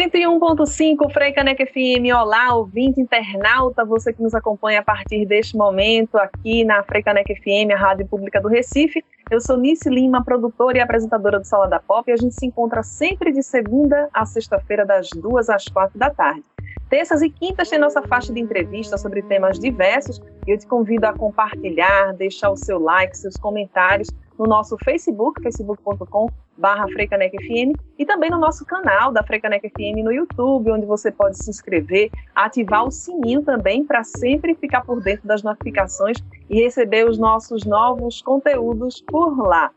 101.5 Frei Caneca FM, olá, ouvinte internauta, você que nos acompanha a partir deste momento aqui na Frei Caneca FM, a rádio pública do Recife. Eu sou Nice Lima, produtora e apresentadora do Sala da Pop, e a gente se encontra sempre de segunda a sexta-feira, das duas às quatro da tarde. Terças e quintas tem nossa faixa de entrevista sobre temas diversos e eu te convido a compartilhar, deixar o seu like, seus comentários no nosso Facebook, facebook.com barra FM e também no nosso canal da Frecanec FM no YouTube, onde você pode se inscrever, ativar o sininho também para sempre ficar por dentro das notificações e receber os nossos novos conteúdos por lá.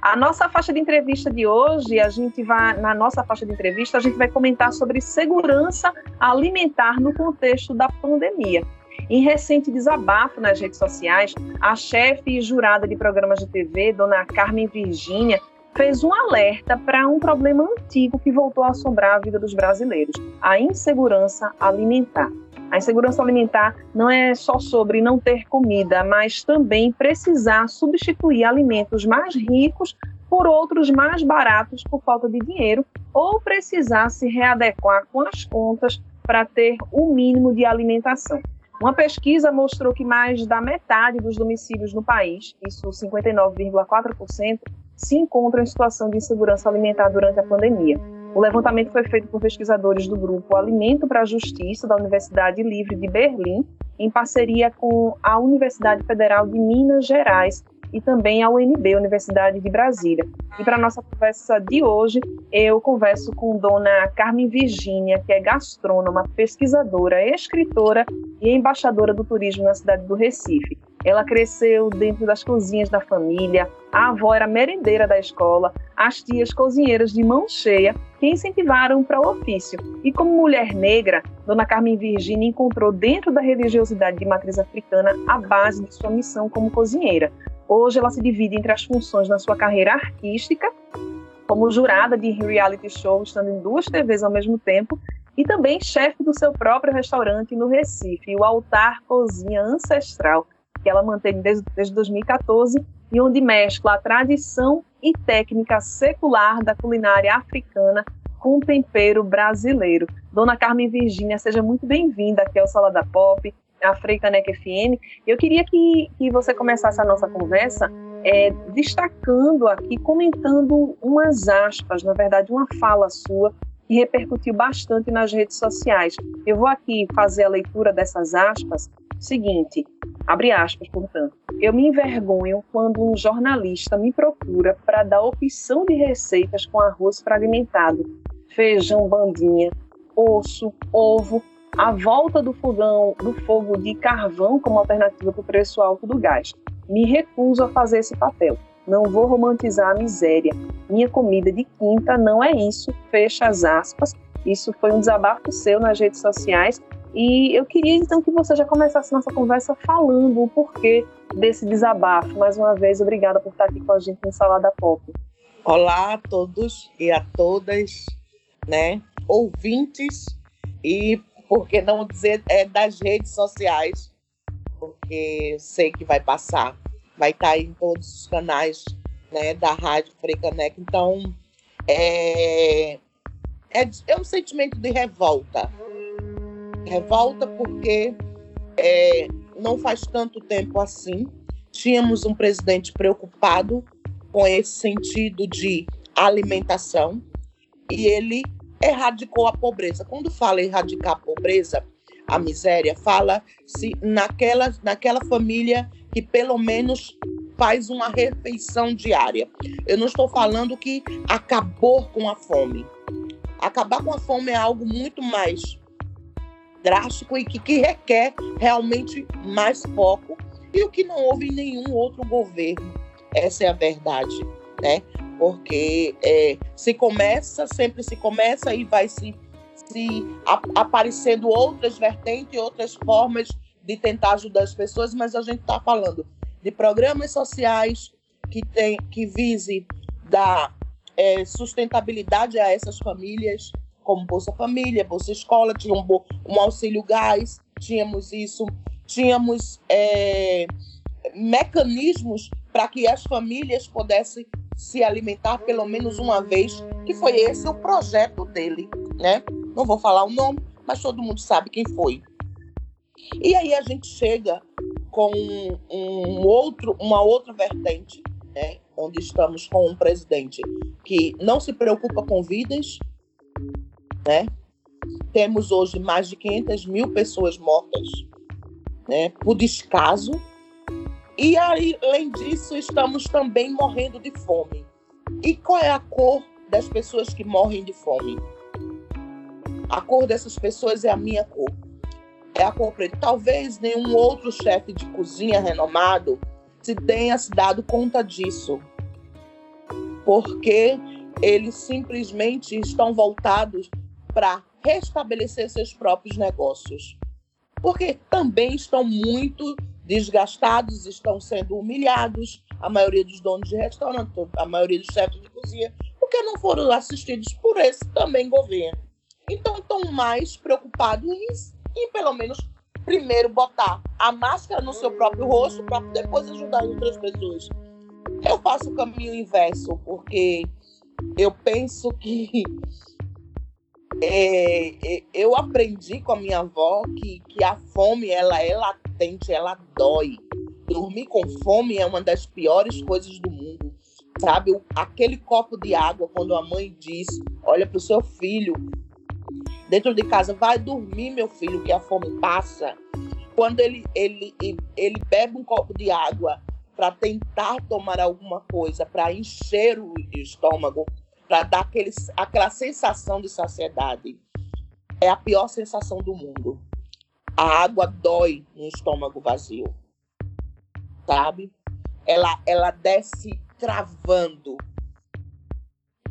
A nossa faixa de entrevista de hoje, a gente vai na nossa faixa de entrevista, a gente vai comentar sobre segurança alimentar no contexto da pandemia. Em recente desabafo nas redes sociais, a chefe e jurada de programas de TV, dona Carmen Virgínia, fez um alerta para um problema antigo que voltou a assombrar a vida dos brasileiros: a insegurança alimentar. A insegurança alimentar não é só sobre não ter comida, mas também precisar substituir alimentos mais ricos por outros mais baratos por falta de dinheiro ou precisar se readequar com as contas para ter o mínimo de alimentação. Uma pesquisa mostrou que mais da metade dos domicílios no país, isso 59,4%, se encontram em situação de insegurança alimentar durante a pandemia. O levantamento foi feito por pesquisadores do grupo Alimento para a Justiça da Universidade Livre de Berlim, em parceria com a Universidade Federal de Minas Gerais e também a UNB, Universidade de Brasília. E para nossa conversa de hoje, eu converso com dona Carmen Virgínia, que é gastrônoma, pesquisadora, escritora e embaixadora do turismo na cidade do Recife. Ela cresceu dentro das cozinhas da família, a avó era merendeira da escola, as tias cozinheiras de mão cheia que incentivaram para o ofício. E como mulher negra, Dona Carmen Virginia encontrou dentro da religiosidade de matriz africana a base de sua missão como cozinheira. Hoje ela se divide entre as funções na sua carreira artística, como jurada de reality show, estando em duas TVs ao mesmo tempo, e também chefe do seu próprio restaurante no Recife, o Altar Cozinha Ancestral, que ela mantém desde, desde 2014 e onde mescla a tradição e técnica secular da culinária africana com tempero brasileiro. Dona Carmen Virgínia, seja muito bem-vinda aqui ao Sala da Pop, a Freicanec FM. Eu queria que, que você começasse a nossa conversa é, destacando aqui, comentando umas aspas, na verdade, uma fala sua que repercutiu bastante nas redes sociais. Eu vou aqui fazer a leitura dessas aspas. Seguinte, Abre aspas, portanto. Eu me envergonho quando um jornalista me procura para dar opção de receitas com arroz fragmentado, feijão bandinha, osso, ovo, a volta do fogão, do fogo de carvão como alternativa para o preço alto do gás. Me recuso a fazer esse papel. Não vou romantizar a miséria. Minha comida de quinta não é isso. Fecha as aspas. Isso foi um desabafo seu nas redes sociais e eu queria então que você já começasse nossa conversa falando o porquê desse desabafo. Mais uma vez, obrigada por estar aqui com a gente no Salada Pop. Olá a todos e a todas, né, ouvintes e por que não dizer é, das redes sociais, porque sei que vai passar, vai estar em todos os canais, né, da Rádio Frecanec. Então, é, é, é um sentimento de revolta revolta porque é, não faz tanto tempo assim tínhamos um presidente preocupado com esse sentido de alimentação e ele erradicou a pobreza. Quando fala erradicar a pobreza, a miséria, fala-se naquela, naquela família que pelo menos faz uma refeição diária. Eu não estou falando que acabou com a fome. Acabar com a fome é algo muito mais drástico e que, que requer realmente mais foco e o que não houve em nenhum outro governo. Essa é a verdade, né? Porque é, se começa, sempre se começa e vai se, se a, aparecendo outras vertentes, outras formas de tentar ajudar as pessoas, mas a gente está falando de programas sociais que, tem, que vise dar é, sustentabilidade a essas famílias, como Bolsa Família, Bolsa Escola, tinha um, um auxílio gás, tínhamos isso, tínhamos é, mecanismos para que as famílias pudessem se alimentar pelo menos uma vez, que foi esse o projeto dele. né? Não vou falar o nome, mas todo mundo sabe quem foi. E aí a gente chega com um outro, uma outra vertente, né? Onde estamos com um presidente que não se preocupa com vidas, né? Temos hoje mais de 500 mil pessoas mortas, né? Por descaso. E aí, além disso, estamos também morrendo de fome. E qual é a cor das pessoas que morrem de fome? A cor dessas pessoas é a minha cor. É a cor preta. Talvez nenhum outro chefe de cozinha renomado se tenha se dado conta disso. Porque eles simplesmente estão voltados para restabelecer seus próprios negócios. Porque também estão muito desgastados, estão sendo humilhados, a maioria dos donos de restaurante, a maioria dos chefes de cozinha, porque não foram assistidos por esse também governo. Então estão mais preocupados em, em pelo menos primeiro botar a máscara no seu próprio rosto para depois ajudar outras pessoas. Eu faço o caminho inverso porque eu penso que é, é, eu aprendi com a minha avó que, que a fome ela é latente, ela dói. Dormir com fome é uma das piores coisas do mundo. Sabe, aquele copo de água, quando a mãe diz: Olha para o seu filho, dentro de casa, vai dormir, meu filho, que a fome passa. Quando ele, ele, ele bebe um copo de água para tentar tomar alguma coisa, para encher o estômago, para dar aquele, aquela sensação de saciedade. É a pior sensação do mundo. A água dói no estômago vazio. Sabe? Ela, ela desce cravando.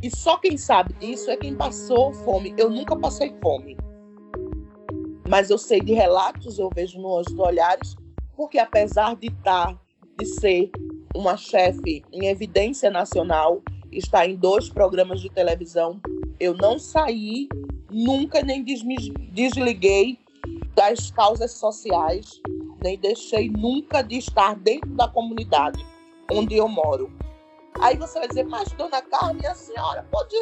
E só quem sabe disso é quem passou fome. Eu nunca passei fome. Mas eu sei de relatos, eu vejo nos olhares, porque apesar de estar, de ser uma chefe em evidência nacional, está em dois programas de televisão. Eu não saí nunca, nem desliguei das causas sociais, nem deixei nunca de estar dentro da comunidade onde eu moro. Aí você vai dizer, mas dona Carmen, a senhora pode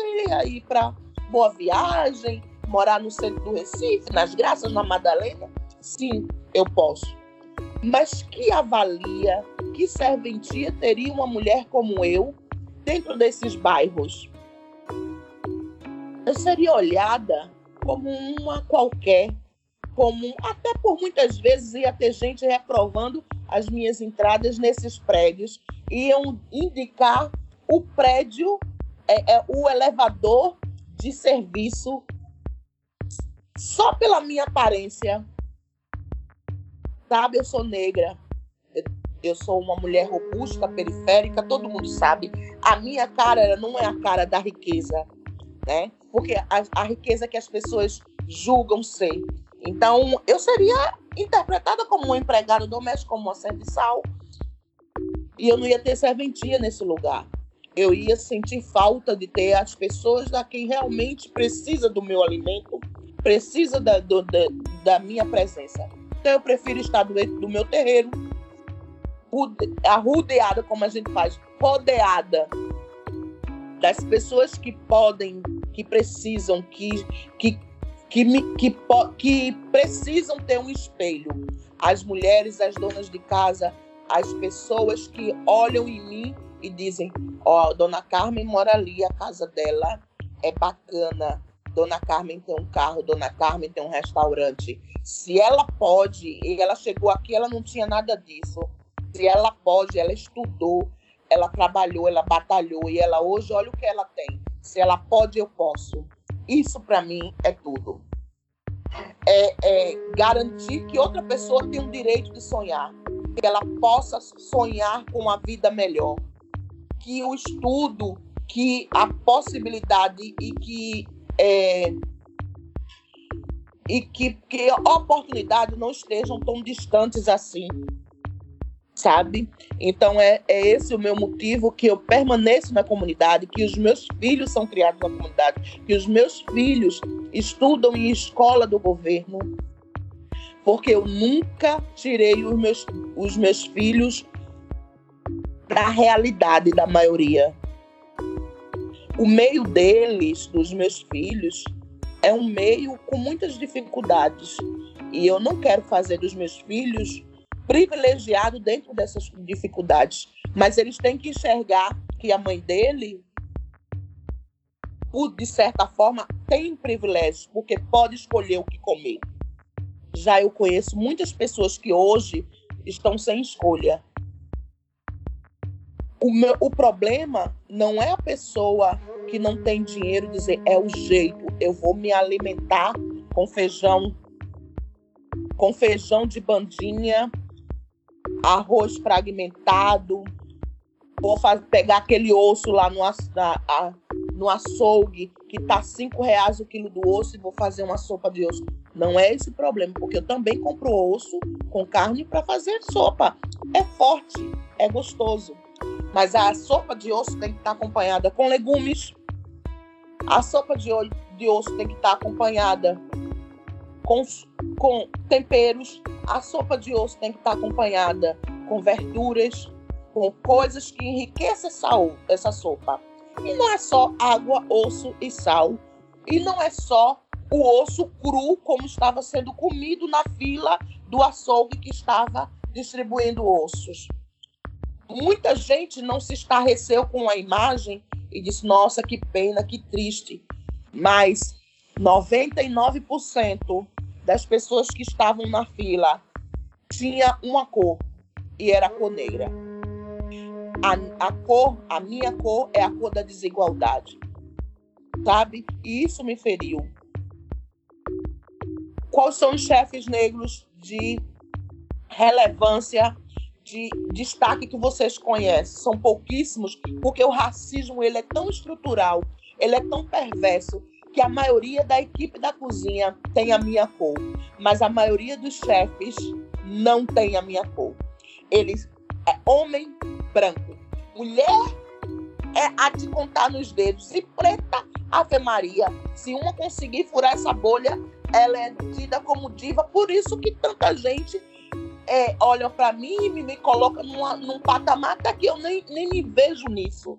ir para Boa Viagem, morar no centro do Recife, nas Graças, na Madalena? Sim, eu posso. Mas que avalia, que serventia teria uma mulher como eu dentro desses bairros, eu seria olhada como uma qualquer, como até por muitas vezes ia ter gente reprovando as minhas entradas nesses prédios, iam indicar o prédio, é, é, o elevador de serviço só pela minha aparência. Sabe, eu sou negra, eu sou uma mulher robusta, periférica, todo mundo sabe. A minha cara não é a cara da riqueza, né? Porque a, a riqueza que as pessoas julgam ser. Então, eu seria interpretada como uma empregada doméstica, como uma serviçal, e eu não ia ter serventia nesse lugar. Eu ia sentir falta de ter as pessoas da quem realmente precisa do meu alimento, precisa da, do, da, da minha presença. Então, eu prefiro estar dentro do meu terreiro, arrudeada, como a gente faz, rodeada das pessoas que podem, que precisam, que, que, que, que, que precisam ter um espelho. As mulheres, as donas de casa, as pessoas que olham em mim e dizem: Ó, oh, Dona Carmen mora ali, a casa dela é bacana. Dona Carmen tem um carro, Dona Carmen tem um restaurante. Se ela pode, e ela chegou aqui, ela não tinha nada disso. Se ela pode, ela estudou, ela trabalhou, ela batalhou e ela hoje, olha o que ela tem. Se ela pode, eu posso. Isso para mim é tudo. É, é, garantir que outra pessoa tem o direito de sonhar, que ela possa sonhar com uma vida melhor, que o estudo, que a possibilidade e que é, e que, que oportunidades não estejam tão distantes assim sabe? Então é, é esse o meu motivo que eu permaneço na comunidade, que os meus filhos são criados na comunidade, que os meus filhos estudam em escola do governo, porque eu nunca tirei os meus, os meus filhos da realidade da maioria. O meio deles, dos meus filhos, é um meio com muitas dificuldades. E eu não quero fazer dos meus filhos privilegiados dentro dessas dificuldades. Mas eles têm que enxergar que a mãe dele, de certa forma, tem privilégios, porque pode escolher o que comer. Já eu conheço muitas pessoas que hoje estão sem escolha. O, meu, o problema não é a pessoa que não tem dinheiro dizer é o jeito, eu vou me alimentar com feijão, com feijão de bandinha, arroz fragmentado, vou fazer, pegar aquele osso lá no, na, a, no açougue que tá cinco reais o quilo do osso e vou fazer uma sopa de osso. Não é esse o problema, porque eu também compro osso com carne para fazer sopa. É forte, é gostoso. Mas a sopa de osso tem que estar acompanhada com legumes. A sopa de, de osso tem que estar acompanhada com, com temperos. A sopa de osso tem que estar acompanhada com verduras, com coisas que enriquecem essa, essa sopa. E não é só água, osso e sal. E não é só o osso cru, como estava sendo comido na fila do açougue que estava distribuindo ossos muita gente não se estarreceu com a imagem e disse: nossa, que pena, que triste. Mas 99% das pessoas que estavam na fila tinha uma cor e era a cor negra. A, a cor, a minha cor é a cor da desigualdade. Sabe? E isso me feriu. Quais são os chefes negros de relevância de destaque que vocês conhecem, são pouquíssimos, porque o racismo ele é tão estrutural, ele é tão perverso, que a maioria da equipe da cozinha tem a minha cor, mas a maioria dos chefes não tem a minha cor. Eles é homem branco, mulher é a de contar nos dedos, e preta, Ave Maria. Se uma conseguir furar essa bolha, ela é tida como diva, por isso que tanta gente é, olham para mim e me, me colocam numa, num patamar até que eu nem, nem me vejo nisso.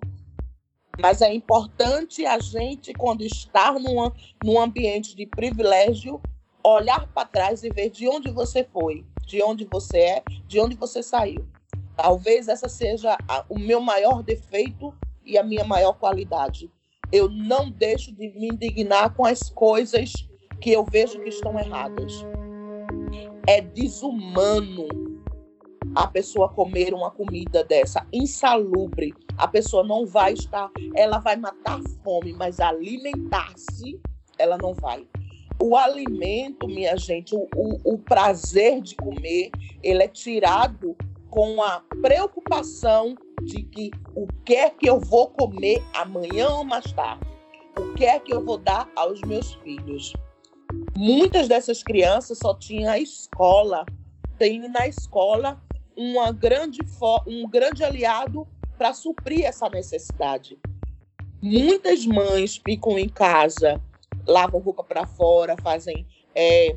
Mas é importante a gente, quando estar num, num ambiente de privilégio, olhar para trás e ver de onde você foi, de onde você é, de onde você saiu. Talvez essa seja a, o meu maior defeito e a minha maior qualidade. Eu não deixo de me indignar com as coisas que eu vejo que estão erradas é desumano a pessoa comer uma comida dessa, insalubre. A pessoa não vai estar, ela vai matar fome, mas alimentar-se, ela não vai. O alimento, minha gente, o, o, o prazer de comer, ele é tirado com a preocupação de que o que é que eu vou comer amanhã ou mais tarde? O que é que eu vou dar aos meus filhos? Muitas dessas crianças só tinham a escola. Tem na escola uma grande um grande aliado para suprir essa necessidade. Muitas mães ficam em casa, lavam roupa para fora, fazem é,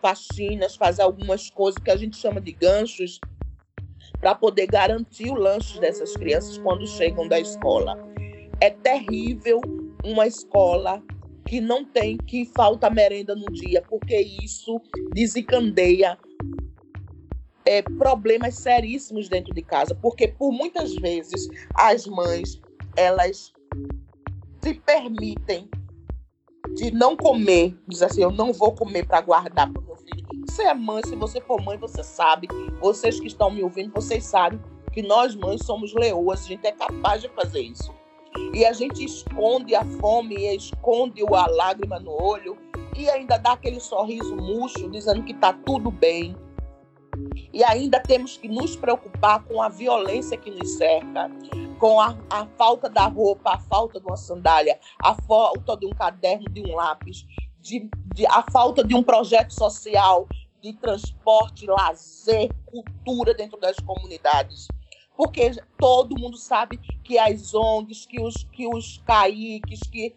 faxinas, fazem algumas coisas que a gente chama de ganchos para poder garantir o lanche dessas crianças quando chegam da escola. É terrível uma escola que não tem, que falta merenda no dia, porque isso desencandeia é, problemas seríssimos dentro de casa, porque por muitas vezes as mães elas se permitem de não comer, diz assim, eu não vou comer para guardar para o meu filho. Você é mãe, se você for mãe, você sabe, vocês que estão me ouvindo, vocês sabem que nós mães somos leoas, a gente é capaz de fazer isso. E a gente esconde a fome, esconde a lágrima no olho e ainda dá aquele sorriso murcho dizendo que está tudo bem. E ainda temos que nos preocupar com a violência que nos cerca, com a, a falta da roupa, a falta de uma sandália, a falta de um caderno, de um lápis, de, de, a falta de um projeto social de transporte, lazer, cultura dentro das comunidades. Porque todo mundo sabe que as ONGs, que os, que os CAICs, que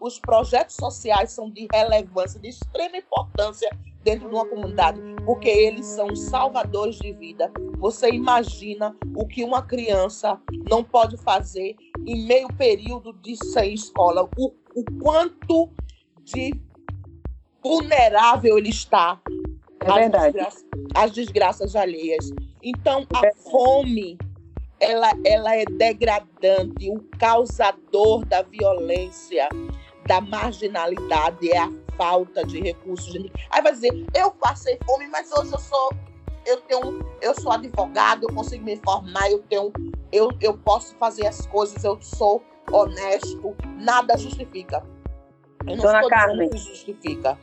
os projetos sociais são de relevância, de extrema importância dentro de uma comunidade, porque eles são salvadores de vida. Você imagina o que uma criança não pode fazer em meio período de sem escola, o, o quanto de vulnerável ele está é às, desgraças, às desgraças alheias. Então, a é fome ela, ela é degradante, o causador da violência, da marginalidade é a falta de recursos. Aí vai dizer, eu passei fome, mas hoje eu sou eu tenho eu sou advogado, eu consigo me formar, eu tenho eu, eu posso fazer as coisas, eu sou honesto, nada justifica. Eu não Dona Carmen, que justifica.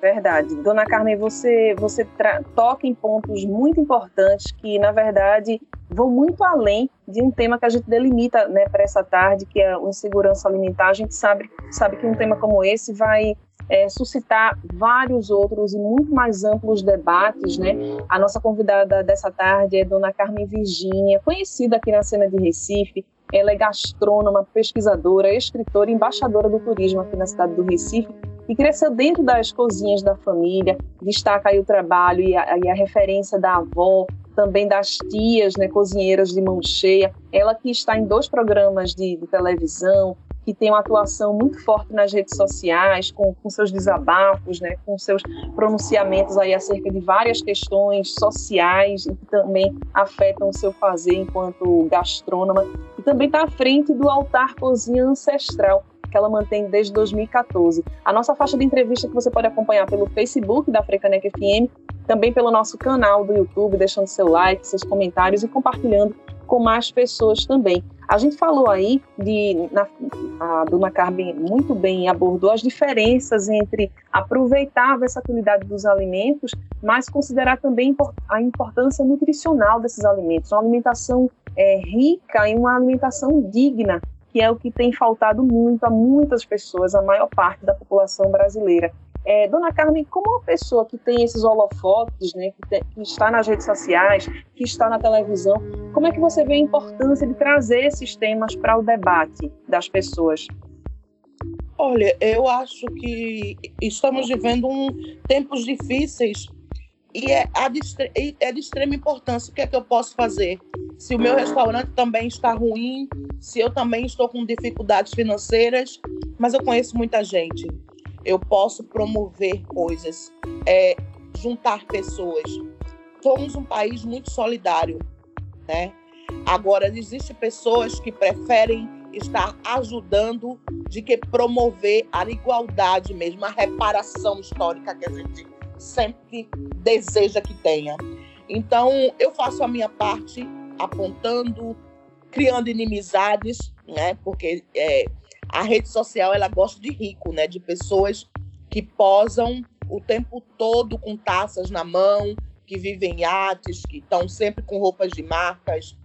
Verdade. Dona Carmen, você, você toca em pontos muito importantes que, na verdade, vão muito além de um tema que a gente delimita né, para essa tarde, que é a insegurança alimentar. A gente sabe, sabe que um tema como esse vai é, suscitar vários outros e muito mais amplos debates. Né? A nossa convidada dessa tarde é Dona Carmen Virgínia, conhecida aqui na cena de Recife, ela é gastrônoma, pesquisadora, escritora embaixadora do turismo aqui na cidade do Recife e cresceu dentro das cozinhas da família. Destaca aí o trabalho e a, e a referência da avó, também das tias, né, cozinheiras de mão cheia. Ela que está em dois programas de, de televisão, que tem uma atuação muito forte nas redes sociais, com, com, seus desabafos, né, com seus pronunciamentos aí acerca de várias questões sociais e que também afetam o seu fazer enquanto gastrônoma. E também está à frente do altar cozinha ancestral, que ela mantém desde 2014. A nossa faixa de entrevista que você pode acompanhar pelo Facebook da Frecanec FM, também pelo nosso canal do YouTube, deixando seu like, seus comentários e compartilhando com mais pessoas também. A gente falou aí de na, a dona Carmen muito bem abordou as diferenças entre aproveitar a versatilidade dos alimentos, mas considerar também a importância nutricional desses alimentos, uma alimentação é, rica e uma alimentação digna que é o que tem faltado muito a muitas pessoas, a maior parte da população brasileira. É, Dona Carmen, como uma pessoa que tem esses holofotes, né, que, que, está nas redes sociais, que está na televisão, como é que você vê a importância de trazer esses temas para o debate das pessoas? Olha, eu acho que estamos vivendo um, tempos difíceis e é, de, é de extrema importância. O que é que eu posso fazer? Se o meu restaurante também está ruim, se eu também estou com dificuldades financeiras, mas eu conheço muita gente. Eu posso promover coisas, é, juntar pessoas. Somos um país muito solidário, né? Agora, existem pessoas que preferem estar ajudando de que promover a igualdade mesmo, a reparação histórica que a gente sempre deseja que tenha. Então, eu faço a minha parte apontando, criando inimizades, né? Porque é, a rede social ela gosta de rico, né? De pessoas que posam o tempo todo com taças na mão, que vivem em iates, que estão sempre com roupas de marcas.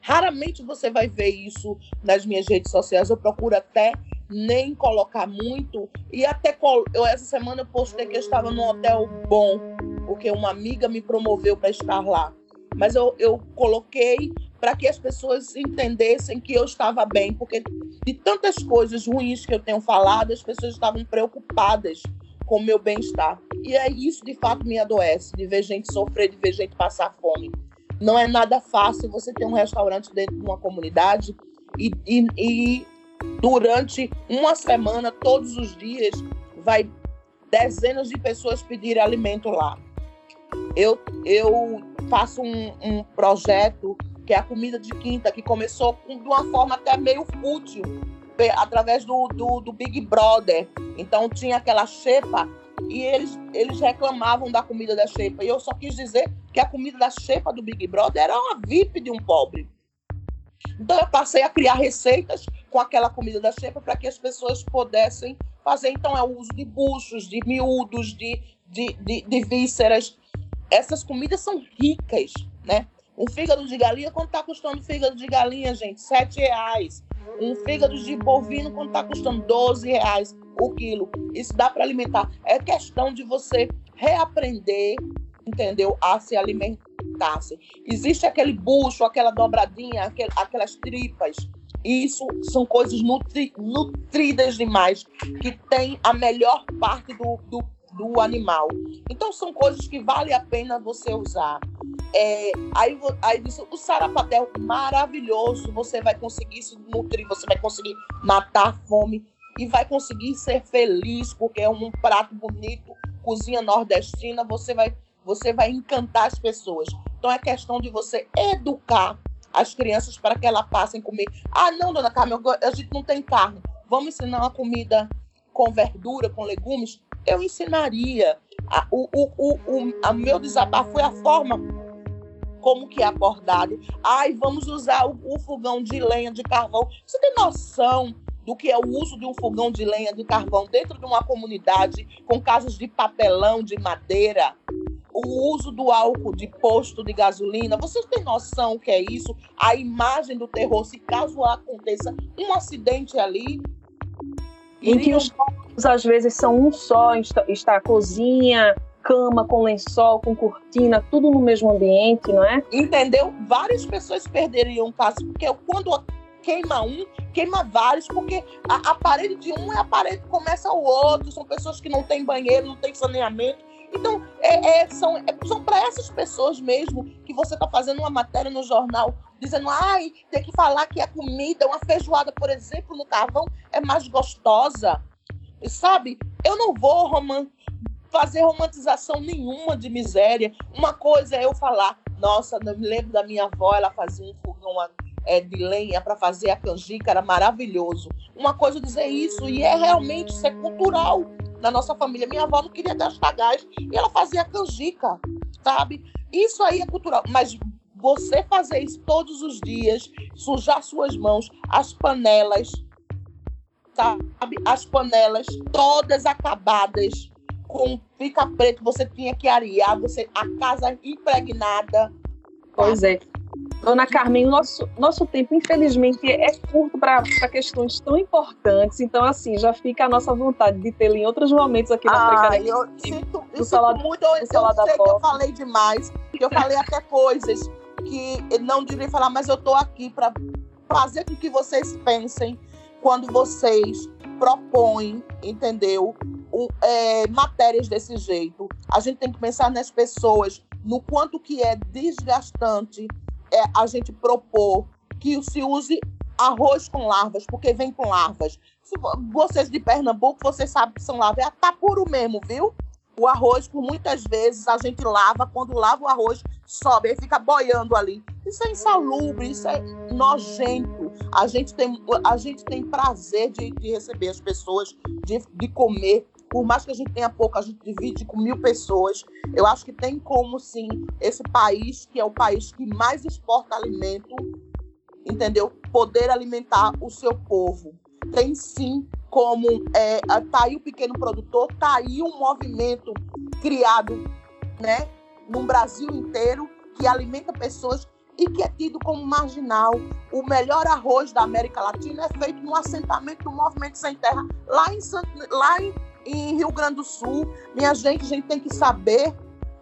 Raramente você vai ver isso nas minhas redes sociais. Eu procuro até nem colocar muito. E até eu, essa semana eu postei que eu estava num hotel bom, porque uma amiga me promoveu para estar lá. Mas eu, eu coloquei para que as pessoas entendessem que eu estava bem, porque de tantas coisas ruins que eu tenho falado, as pessoas estavam preocupadas com o meu bem-estar. E é isso, de fato, me adoece, de ver gente sofrer, de ver gente passar fome. Não é nada fácil você ter um restaurante dentro de uma comunidade e, e, e durante uma semana, todos os dias, vai dezenas de pessoas pedir alimento lá. Eu, eu faço um, um projeto que é a comida de quinta, que começou com, de uma forma até meio fútil, através do, do, do Big Brother. Então tinha aquela xepa e eles, eles reclamavam da comida da xepa. E eu só quis dizer que a comida da xepa do Big Brother era uma VIP de um pobre. Então eu passei a criar receitas com aquela comida da xepa para que as pessoas pudessem fazer. Então é o uso de buchos, de miúdos, de, de, de, de vísceras. Essas comidas são ricas, né? Um fígado de galinha, quanto está custando fígado de galinha, gente? Sete reais. Um fígado de bovino, quanto está custando? Doze reais o quilo. Isso dá para alimentar. É questão de você reaprender, entendeu? A se alimentar comentasse. Existe aquele bucho, aquela dobradinha, aquel, aquelas tripas. Isso são coisas nutri, nutridas demais, que tem a melhor parte do, do, do animal. Então são coisas que vale a pena você usar. É, aí, aí o sarapatel maravilhoso, você vai conseguir se nutrir, você vai conseguir matar a fome. e vai conseguir ser feliz porque é um prato bonito, cozinha nordestina, você vai você vai encantar as pessoas. Então é questão de você educar as crianças para que elas passem a comer. Ah, não, dona Carmen, a gente não tem carne. Vamos ensinar uma comida com verdura, com legumes? Eu ensinaria. O, o, o, o meu desabafo foi a forma como que é abordado. Ai, vamos usar o, o fogão de lenha, de carvão. Você tem noção do que é o uso de um fogão de lenha, de carvão dentro de uma comunidade com casas de papelão, de madeira? o uso do álcool de posto de gasolina. Vocês têm noção que é isso? A imagem do terror, se caso aconteça um acidente ali. Em que os quartos às vezes são um só, está a cozinha, cama com lençol, com cortina, tudo no mesmo ambiente, não é? Entendeu? Várias pessoas perderiam o caso, porque quando queima um, queima vários, porque a, a parede de um é a parede que começa o outro, são pessoas que não têm banheiro, não têm saneamento, então, é, é, são, é, são para essas pessoas mesmo que você está fazendo uma matéria no jornal, dizendo, ai, tem que falar que a comida, uma feijoada, por exemplo, no carvão, é mais gostosa. E, sabe, eu não vou roman fazer romantização nenhuma de miséria. Uma coisa é eu falar, nossa, eu me lembro da minha avó, ela fazia um fogão é, de lenha para fazer a canjica, era maravilhoso. Uma coisa é dizer isso, e é realmente ser cultural na nossa família. Minha avó não queria gastar gás e ela fazia canjica, sabe? Isso aí é cultural. Mas você fazer isso todos os dias, sujar suas mãos, as panelas, sabe? As panelas todas acabadas, com pica preto, você tinha que arear, você, a casa impregnada. Pois é. Dona Carmen, nosso, nosso tempo, infelizmente, é curto para questões tão importantes. Então, assim, já fica a nossa vontade de tê-lo em outros momentos aqui na ah, Eu sinto, eu sinto muito, eu, eu sei que eu falei demais, que eu falei até coisas que não devia falar, mas eu estou aqui para fazer com que vocês pensem quando vocês propõem, entendeu? É, matérias desse jeito. A gente tem que pensar nas pessoas, no quanto que é desgastante é, a gente propor que se use arroz com larvas, porque vem com larvas. Se vocês de Pernambuco, vocês sabem que são larvas. É tapuro mesmo, viu? O arroz, por muitas vezes, a gente lava. Quando lava o arroz, sobe, e fica boiando ali. Isso é insalubre, isso é nojento. A gente tem, a gente tem prazer de, de receber as pessoas, de, de comer por mais que a gente tenha pouco, a gente divide com mil pessoas. Eu acho que tem como, sim, esse país, que é o país que mais exporta alimento, entendeu? Poder alimentar o seu povo. Tem sim como. É, tá aí o pequeno produtor, tá aí um movimento criado, né, no Brasil inteiro, que alimenta pessoas e que é tido como marginal. O melhor arroz da América Latina é feito no assentamento do Movimento Sem Terra, lá em, lá em em Rio Grande do Sul. Minha gente, a gente tem que saber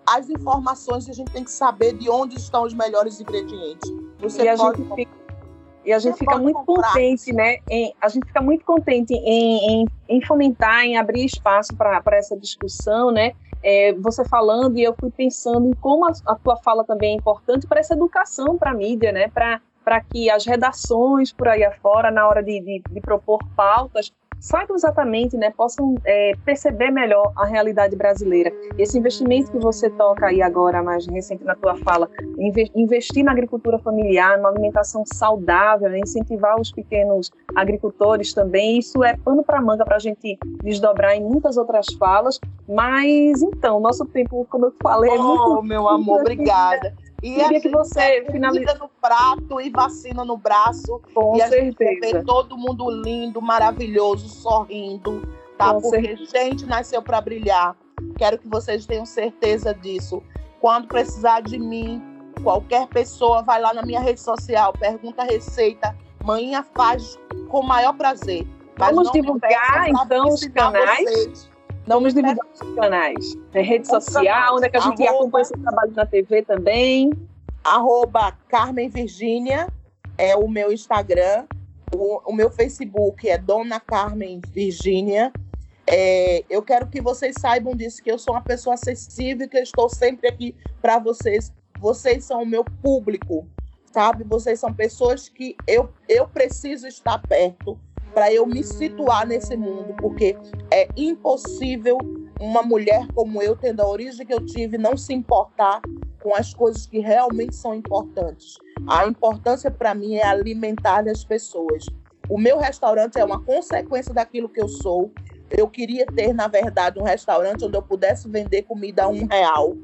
as informações e a gente tem que saber de onde estão os melhores ingredientes. Você e a pode... gente fica, e a gente fica muito comprar. contente, né? Em, a gente fica muito contente em, em, em fomentar, em abrir espaço para essa discussão, né? É, você falando e eu fui pensando em como a, a tua fala também é importante para essa educação para a mídia, né? Para para que as redações por aí afora, na hora de, de, de propor pautas, saibam exatamente, né, possam é, perceber melhor a realidade brasileira. Esse investimento que você toca aí agora, mais recente na tua fala, investir na agricultura familiar, numa alimentação saudável, né, incentivar os pequenos agricultores também, isso é pano para manga para a gente desdobrar em muitas outras falas. Mas então, nosso tempo, como eu falei, é muito. Oh, meu amor, obrigada. E Queria que você finaliza no prato e vacina no braço. Com e a certeza. gente vê todo mundo lindo, maravilhoso, sorrindo, tá? Com Porque certeza. gente nasceu para brilhar. Quero que vocês tenham certeza disso. Quando precisar de mim, qualquer pessoa vai lá na minha rede social, pergunta a receita, manhã faz com o maior prazer. Vamos divulgar então os canais. Vocês não nos divulgar nos canais. É rede social, onde é que a gente arroba, acompanha seu trabalho na TV também. Arroba Carmen Virgínia é o meu Instagram. O, o meu Facebook é Dona Carmen Virgínia. É, eu quero que vocês saibam disso, que eu sou uma pessoa acessível, que eu estou sempre aqui para vocês. Vocês são o meu público, sabe? Vocês são pessoas que eu, eu preciso estar perto para eu me situar nesse mundo, porque é impossível uma mulher como eu, tendo a origem que eu tive, não se importar com as coisas que realmente são importantes. A importância para mim é alimentar as pessoas. O meu restaurante é uma consequência daquilo que eu sou. Eu queria ter, na verdade, um restaurante onde eu pudesse vender comida a um real.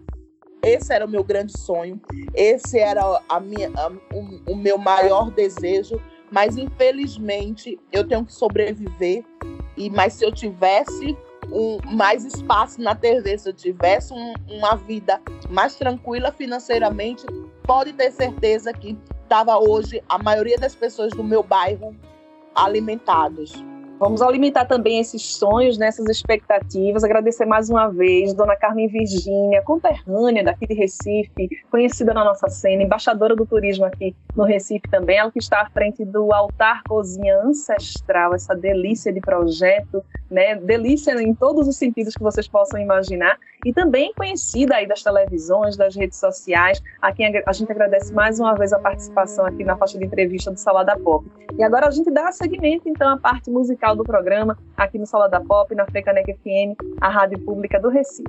Esse era o meu grande sonho. Esse era a minha, a, o, o meu maior desejo. Mas infelizmente eu tenho que sobreviver. E mas se eu tivesse um, mais espaço na TV, se eu tivesse um, uma vida mais tranquila financeiramente, pode ter certeza que estava hoje a maioria das pessoas do meu bairro alimentados. Vamos alimentar também esses sonhos, né, expectativas. Agradecer mais uma vez Dona Carmen Virgínia, conterrânea daqui de Recife, conhecida na nossa cena, embaixadora do turismo aqui no Recife também. Ela que está à frente do Altar Cozinha Ancestral, essa delícia de projeto, né? Delícia em todos os sentidos que vocês possam imaginar. E também conhecida aí das televisões, das redes sociais, a quem a gente agradece mais uma vez a participação aqui na faixa de entrevista do Salada Pop. E agora a gente dá seguimento, então, à parte musical central do programa, aqui no Sala da Pop, na Frecanec FM, a rádio pública do Recife.